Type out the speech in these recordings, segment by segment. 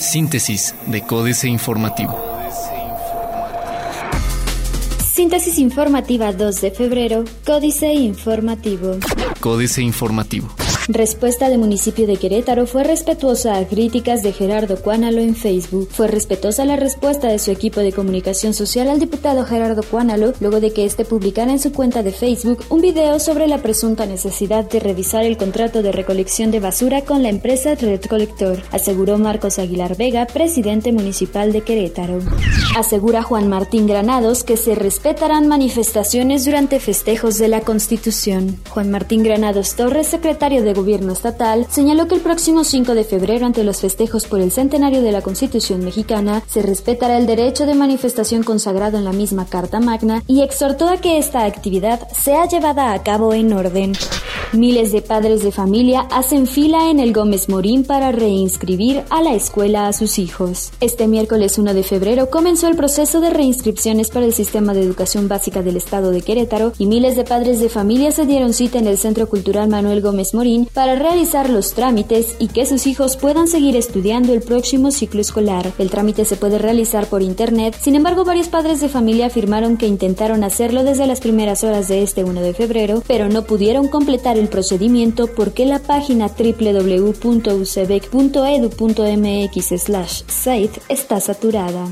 Síntesis de Códice Informativo. Síntesis informativa 2 de febrero, Códice Informativo. Códice Informativo. Respuesta de municipio de Querétaro fue respetuosa a críticas de Gerardo Cuánalo en Facebook. Fue respetuosa la respuesta de su equipo de comunicación social al diputado Gerardo Cuánalo luego de que este publicara en su cuenta de Facebook un video sobre la presunta necesidad de revisar el contrato de recolección de basura con la empresa Red Colector, aseguró Marcos Aguilar Vega, presidente municipal de Querétaro. Asegura Juan Martín Granados que se respetarán manifestaciones durante festejos de la Constitución. Juan Martín Granados Torres, secretario de gobierno estatal, señaló que el próximo 5 de febrero, ante los festejos por el centenario de la Constitución mexicana, se respetará el derecho de manifestación consagrado en la misma Carta Magna y exhortó a que esta actividad sea llevada a cabo en orden. Miles de padres de familia hacen fila en el Gómez Morín para reinscribir a la escuela a sus hijos. Este miércoles 1 de febrero comenzó el proceso de reinscripciones para el sistema de educación básica del estado de Querétaro y miles de padres de familia se dieron cita en el Centro Cultural Manuel Gómez Morín para realizar los trámites y que sus hijos puedan seguir estudiando el próximo ciclo escolar. El trámite se puede realizar por internet, sin embargo varios padres de familia afirmaron que intentaron hacerlo desde las primeras horas de este 1 de febrero, pero no pudieron completar el procedimiento porque la página www.ucbec.edu.mx site está saturada.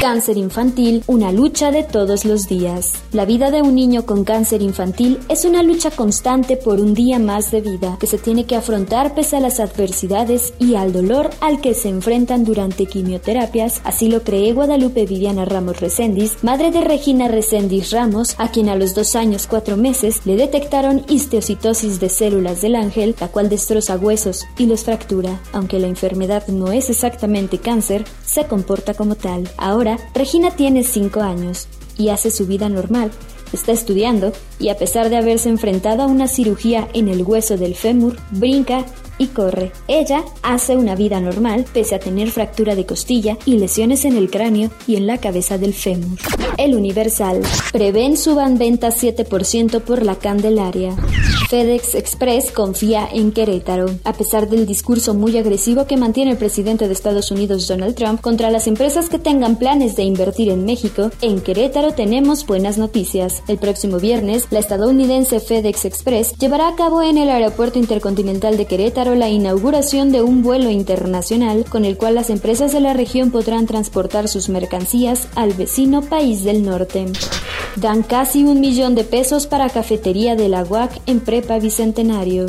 Cáncer infantil, una lucha de todos los días. La vida de un niño con cáncer infantil es una lucha constante por un día más de vida que se tiene que afrontar pese a las adversidades y al dolor al que se enfrentan durante quimioterapias, así lo cree Guadalupe Viviana Ramos Recendis, madre de Regina Recendis Ramos, a quien a los dos años cuatro meses le detectaron histiocitosis de células del ángel, la cual destroza huesos y los fractura. Aunque la enfermedad no es exactamente cáncer, se comporta como tal. Ahora, Regina tiene 5 años y hace su vida normal. Está estudiando y a pesar de haberse enfrentado a una cirugía en el hueso del fémur, brinca y corre. Ella hace una vida normal pese a tener fractura de costilla y lesiones en el cráneo y en la cabeza del fémur. El Universal. Prevén suban ventas 7% por la Candelaria. FedEx Express confía en Querétaro. A pesar del discurso muy agresivo que mantiene el presidente de Estados Unidos Donald Trump contra las empresas que tengan planes de invertir en México, en Querétaro tenemos buenas noticias. El próximo viernes, la estadounidense FedEx Express llevará a cabo en el Aeropuerto Intercontinental de Querétaro la inauguración de un vuelo internacional con el cual las empresas de la región podrán transportar sus mercancías al vecino país del norte. Dan casi un millón de pesos para cafetería de la UAC en Prepa Bicentenario.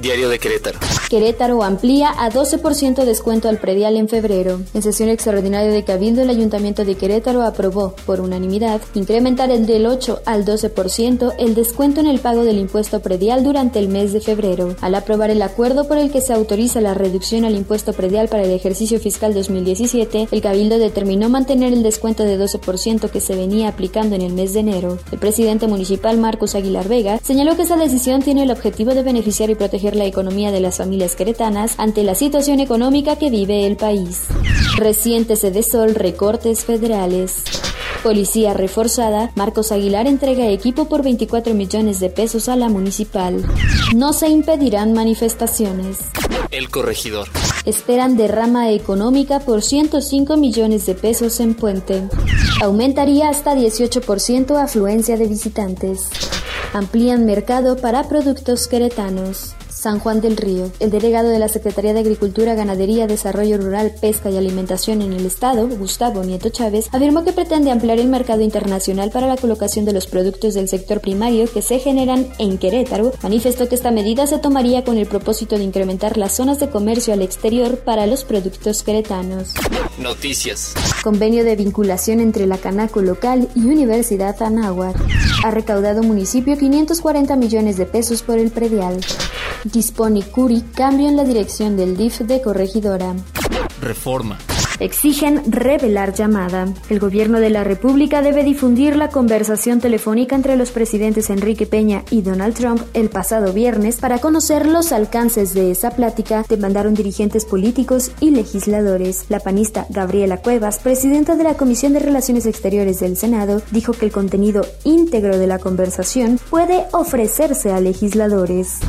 Diario de Querétaro. Querétaro amplía a 12% descuento al predial en febrero. En sesión extraordinaria de Cabildo, el Ayuntamiento de Querétaro aprobó, por unanimidad, incrementar el del 8 al 12% el descuento en el pago del impuesto predial durante el mes de febrero. Al aprobar el acuerdo por el que se autoriza la reducción al impuesto predial para el ejercicio fiscal 2017, el Cabildo determinó mantener el descuento de 12% que se venía aplicando en el mes de enero. El presidente municipal Marcos Aguilar Vega señaló que esa decisión tiene el objetivo de beneficiar y proteger la economía de las familias queretanas ante la situación económica que vive el país. Reciente de Sol recortes federales. Policía reforzada, Marcos Aguilar entrega equipo por 24 millones de pesos a la municipal. No se impedirán manifestaciones. El corregidor. Esperan derrama económica por 105 millones de pesos en Puente. Aumentaría hasta 18% afluencia de visitantes. Amplían mercado para productos queretanos. San Juan del Río. El delegado de la Secretaría de Agricultura, Ganadería, Desarrollo Rural, Pesca y Alimentación en el Estado, Gustavo Nieto Chávez, afirmó que pretende ampliar el mercado internacional para la colocación de los productos del sector primario que se generan en Querétaro. Manifestó que esta medida se tomaría con el propósito de incrementar las zonas de comercio al exterior para los productos queretanos. Noticias. Convenio de vinculación entre la Canaco local y Universidad Anáhuac. Ha recaudado municipio 540 millones de pesos por el predial. Dispone Curi cambio en la dirección del DIF de Corregidora. Reforma. Exigen revelar llamada. El gobierno de la República debe difundir la conversación telefónica entre los presidentes Enrique Peña y Donald Trump el pasado viernes para conocer los alcances de esa plática, demandaron dirigentes políticos y legisladores. La panista Gabriela Cuevas, presidenta de la Comisión de Relaciones Exteriores del Senado, dijo que el contenido íntegro de la conversación puede ofrecerse a legisladores.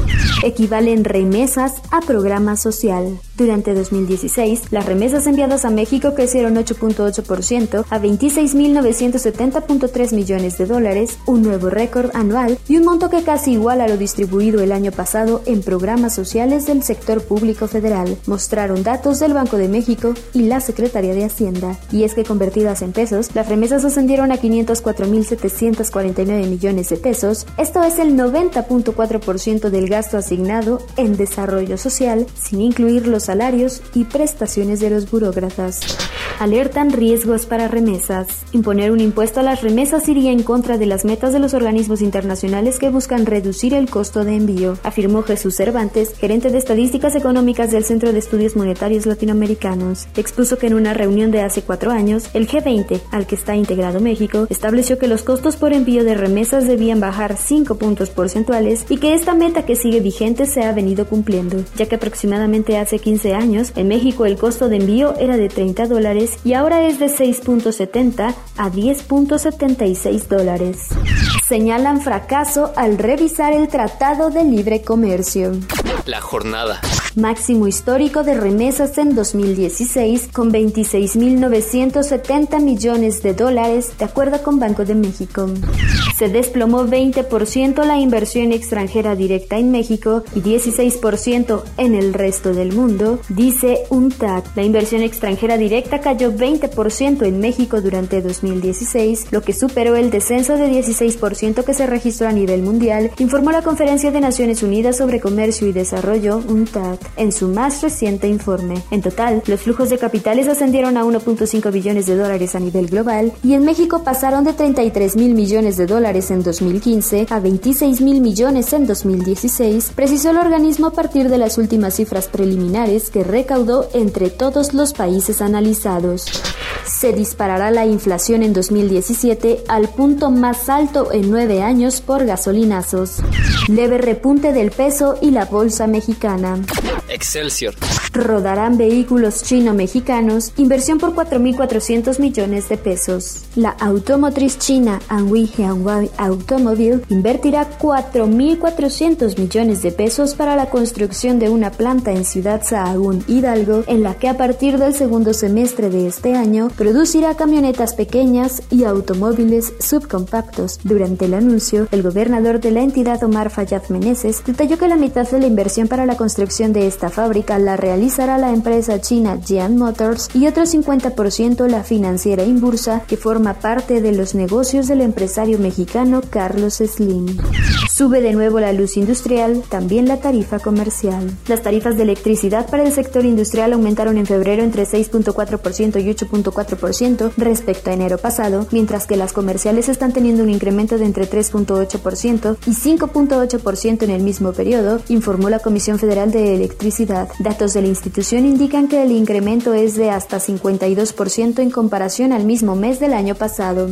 Equivalen remesas a programa social. Durante 2016, las remesas enviadas a México crecieron 8.8% a 26.970.3 millones de dólares, un nuevo récord anual y un monto que casi iguala a lo distribuido el año pasado en programas sociales del sector público federal, mostraron datos del Banco de México y la Secretaría de Hacienda. Y es que convertidas en pesos, las remesas ascendieron a 504.749 millones de pesos, esto es el 90.4% del gasto asignado en desarrollo social, sin incluir los salarios y prestaciones de los burócratas. Alertan riesgos para remesas. Imponer un impuesto a las remesas iría en contra de las metas de los organismos internacionales que buscan reducir el costo de envío, afirmó Jesús Cervantes, gerente de estadísticas económicas del Centro de Estudios Monetarios Latinoamericanos. Expuso que en una reunión de hace cuatro años, el G20, al que está integrado México, estableció que los costos por envío de remesas debían bajar 5 puntos porcentuales y que esta meta que sigue vigente se ha venido cumpliendo, ya que aproximadamente hace 15 años en México el costo de envío era de 30 dólares y ahora es de 6.70 a 10.76 dólares. Señalan fracaso al revisar el Tratado de Libre Comercio. La jornada. Máximo histórico de remesas en 2016 con 26.970 millones de dólares, de acuerdo con Banco de México. Se desplomó 20% la inversión extranjera directa en México y 16% en el resto del mundo, dice UNTAC. La inversión extranjera directa cayó 20% en México durante 2016, lo que superó el descenso de 16% que se registró a nivel mundial, informó la Conferencia de Naciones Unidas sobre Comercio y Desarrollo, UNTAC en su más reciente informe. En total, los flujos de capitales ascendieron a 1.5 billones de dólares a nivel global y en México pasaron de 33 mil millones de dólares en 2015 a 26 mil millones en 2016, precisó el organismo a partir de las últimas cifras preliminares que recaudó entre todos los países analizados. Se disparará la inflación en 2017 al punto más alto en nueve años por gasolinazos. Leve repunte del peso y la bolsa mexicana. Excelsior. Rodarán vehículos chino-mexicanos, inversión por 4.400 millones de pesos. La automotriz china Anhui Jianghuai Automobile invertirá 4.400 millones de pesos para la construcción de una planta en Ciudad Sahagún, Hidalgo, en la que a partir del segundo semestre de este año producirá camionetas pequeñas y automóviles subcompactos. Durante el anuncio, el gobernador de la entidad Omar Fayad Meneses detalló que la mitad de la inversión para la construcción de esta fábrica la realizará la empresa china Jian Motors y otro 50% la financiera Inbursa, que forma parte de los negocios del empresario mexicano Carlos Slim. Sube de nuevo la luz industrial, también la tarifa comercial. Las tarifas de electricidad para el sector industrial aumentaron en febrero entre 6.4% y 8.4% respecto a enero pasado, mientras que las comerciales están teniendo un incremento de entre 3.8% y 5.8% en el mismo periodo, informó la Comisión Federal de Electricidad. Datos de la institución indican que el incremento es de hasta 52% en comparación al mismo mes del año pasado.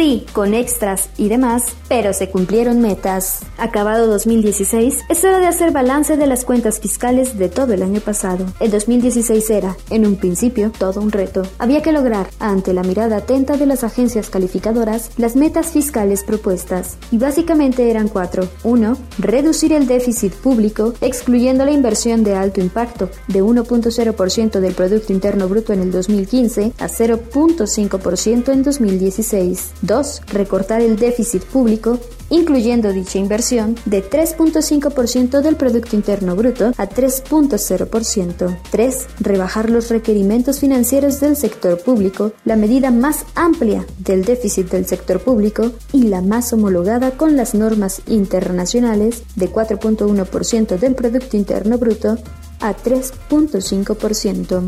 Sí, con extras y demás, pero se cumplieron metas. Acabado 2016, es hora de hacer balance de las cuentas fiscales de todo el año pasado. El 2016 era, en un principio, todo un reto. Había que lograr, ante la mirada atenta de las agencias calificadoras, las metas fiscales propuestas. Y básicamente eran cuatro. Uno, reducir el déficit público, excluyendo la inversión de alto impacto, de 1.0% del Producto Interno Bruto en el 2015 a 0.5% en 2016. 2. Recortar el déficit público, incluyendo dicha inversión, de 3.5% del Producto Interno Bruto a 3.0%. 3. Rebajar los requerimientos financieros del sector público, la medida más amplia del déficit del sector público y la más homologada con las normas internacionales de 4.1% del Producto Interno Bruto a 3.5%.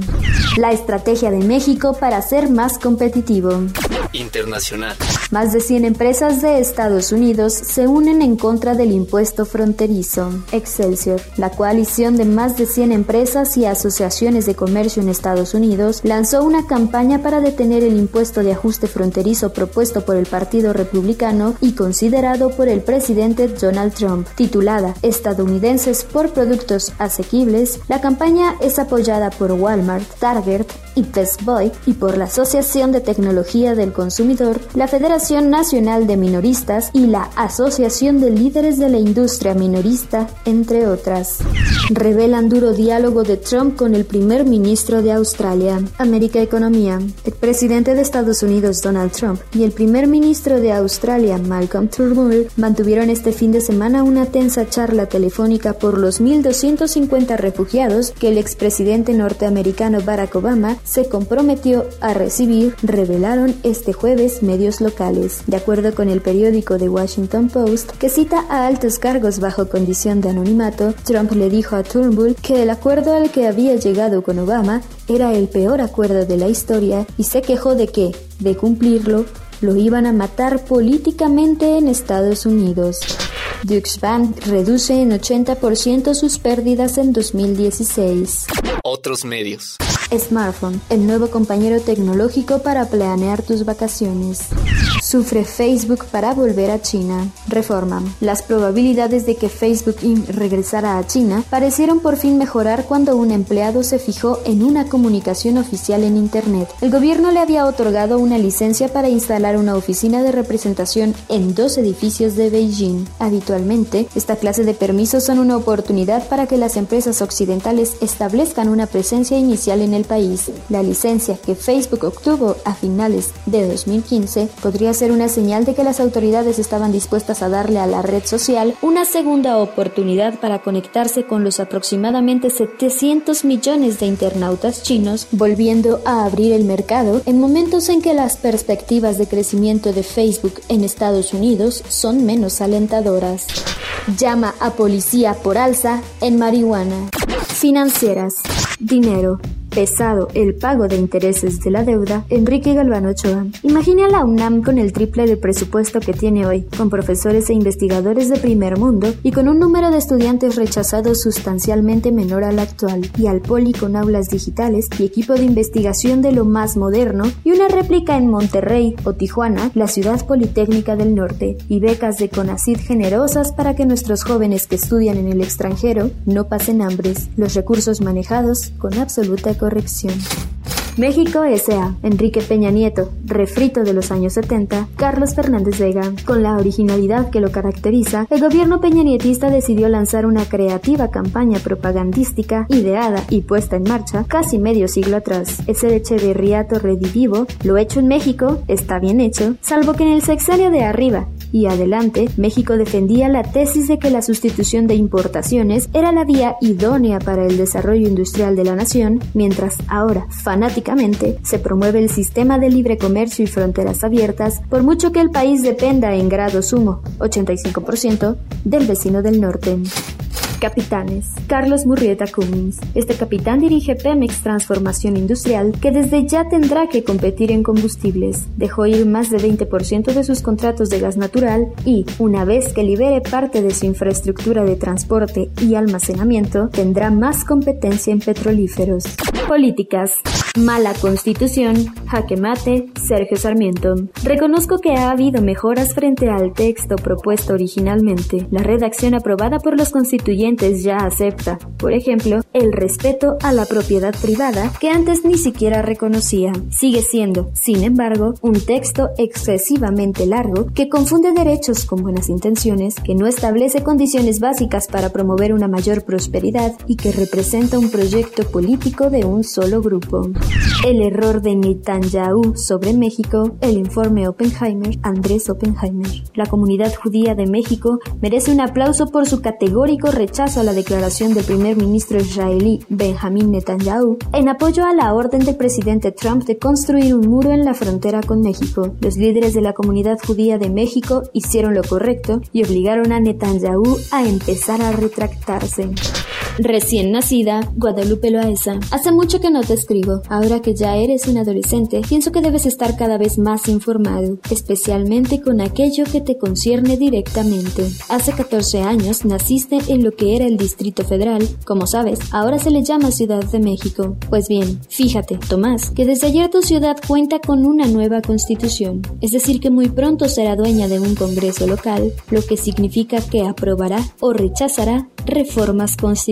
La estrategia de México para ser más competitivo. Internacional. Más de 100 empresas de Estados Unidos se unen en contra del impuesto fronterizo. Excelsior, la coalición de más de 100 empresas y asociaciones de comercio en Estados Unidos, lanzó una campaña para detener el impuesto de ajuste fronterizo propuesto por el Partido Republicano y considerado por el presidente Donald Trump, titulada Estadounidenses por Productos Asequibles. La campaña es apoyada por Walmart, Target y Best Boy y por la Asociación de Tecnología del Consumidor, la Federación Nacional de Minoristas y la Asociación de Líderes de la Industria Minorista, entre otras. Revelan duro diálogo de Trump con el primer ministro de Australia. América Economía. El presidente de Estados Unidos, Donald Trump, y el primer ministro de Australia, Malcolm Turnbull, mantuvieron este fin de semana una tensa charla telefónica por los 1.250 refugiados que el expresidente norteamericano Barack Obama se comprometió a recibir, revelaron este jueves medios locales. De acuerdo con el periódico The Washington Post, que cita a altos cargos bajo condición de anonimato, Trump le dijo a Turnbull que el acuerdo al que había llegado con Obama era el peor acuerdo de la historia y se quejó de que, de cumplirlo, lo iban a matar políticamente en Estados Unidos. Dukes Bank reduce en 80% sus pérdidas en 2016. Otros medios. Smartphone, el nuevo compañero tecnológico para planear tus vacaciones. Sufre Facebook para volver a China. Reforma. Las probabilidades de que Facebook Inc. regresara a China parecieron por fin mejorar cuando un empleado se fijó en una comunicación oficial en Internet. El gobierno le había otorgado una licencia para instalar una oficina de representación en dos edificios de Beijing. Habitualmente, esta clase de permisos son una oportunidad para que las empresas occidentales establezcan una presencia inicial en el país. La licencia que Facebook obtuvo a finales de 2015 podría ser una señal de que las autoridades estaban dispuestas a darle a la red social una segunda oportunidad para conectarse con los aproximadamente 700 millones de internautas chinos, volviendo a abrir el mercado en momentos en que las perspectivas de crecimiento de Facebook en Estados Unidos son menos alentadoras. Llama a policía por alza en marihuana. Financieras. Dinero pesado el pago de intereses de la deuda, Enrique Galván Ochoa. Imagine a la UNAM con el triple del presupuesto que tiene hoy, con profesores e investigadores de primer mundo y con un número de estudiantes rechazados sustancialmente menor al actual, y al Poli con aulas digitales y equipo de investigación de lo más moderno y una réplica en Monterrey o Tijuana, la ciudad politécnica del norte, y becas de CONACID generosas para que nuestros jóvenes que estudian en el extranjero no pasen hambres, los recursos manejados con absoluta corrección. México S.A. Enrique Peña Nieto, refrito de los años 70, Carlos Fernández Vega. Con la originalidad que lo caracteriza, el gobierno peñanietista decidió lanzar una creativa campaña propagandística ideada y puesta en marcha casi medio siglo atrás. Ese echeverriato redivivo, lo hecho en México, está bien hecho, salvo que en el sexenio de arriba, y adelante, México defendía la tesis de que la sustitución de importaciones era la vía idónea para el desarrollo industrial de la nación, mientras ahora, se promueve el sistema de libre comercio y fronteras abiertas, por mucho que el país dependa en grado sumo, 85%, del vecino del norte. Capitanes. Carlos Murrieta Cummins. Este capitán dirige Pemex Transformación Industrial, que desde ya tendrá que competir en combustibles. Dejó ir más de 20% de sus contratos de gas natural y, una vez que libere parte de su infraestructura de transporte y almacenamiento, tendrá más competencia en petrolíferos. Políticas. Mala constitución, jaque mate, Sergio Sarmiento. Reconozco que ha habido mejoras frente al texto propuesto originalmente. La redacción aprobada por los constituyentes ya acepta, por ejemplo, el respeto a la propiedad privada que antes ni siquiera reconocía. Sigue siendo, sin embargo, un texto excesivamente largo que confunde derechos con buenas intenciones, que no establece condiciones básicas para promover una mayor prosperidad y que representa un proyecto político de un solo grupo. El error de Netanyahu sobre México, el informe Oppenheimer, Andrés Oppenheimer. La comunidad judía de México merece un aplauso por su categórico rechazo a la declaración del primer ministro israelí Benjamin Netanyahu en apoyo a la orden del presidente Trump de construir un muro en la frontera con México. Los líderes de la comunidad judía de México hicieron lo correcto y obligaron a Netanyahu a empezar a retractarse. Recién nacida, Guadalupe Loaesa. Hace mucho que no te escribo. Ahora que ya eres un adolescente, pienso que debes estar cada vez más informado, especialmente con aquello que te concierne directamente. Hace 14 años naciste en lo que era el Distrito Federal. Como sabes, ahora se le llama Ciudad de México. Pues bien, fíjate, Tomás, que desde ayer tu ciudad cuenta con una nueva constitución. Es decir, que muy pronto será dueña de un Congreso local, lo que significa que aprobará o rechazará reformas constitucionales.